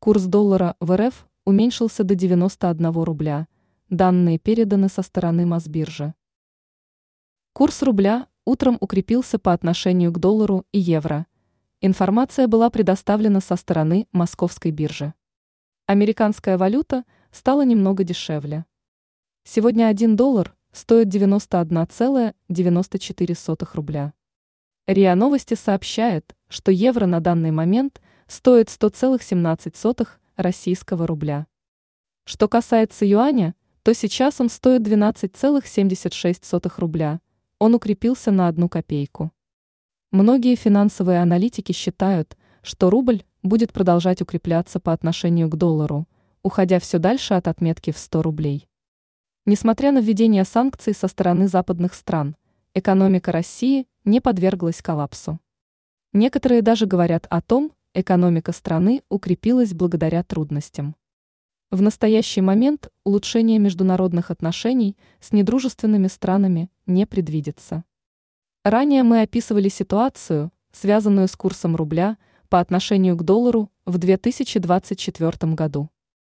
Курс доллара в РФ уменьшился до 91 рубля. Данные переданы со стороны Мосбиржи. Курс рубля утром укрепился по отношению к доллару и евро. Информация была предоставлена со стороны Московской биржи. Американская валюта стала немного дешевле. Сегодня 1 доллар стоит 91,94 рубля. РИА Новости сообщает, что евро на данный момент стоит 100,17 российского рубля. Что касается юаня, то сейчас он стоит 12,76 рубля. Он укрепился на одну копейку. Многие финансовые аналитики считают, что рубль будет продолжать укрепляться по отношению к доллару, уходя все дальше от отметки в 100 рублей. Несмотря на введение санкций со стороны западных стран, экономика России не подверглась коллапсу. Некоторые даже говорят о том, экономика страны укрепилась благодаря трудностям. В настоящий момент улучшение международных отношений с недружественными странами не предвидится. Ранее мы описывали ситуацию, связанную с курсом рубля по отношению к доллару в 2024 году.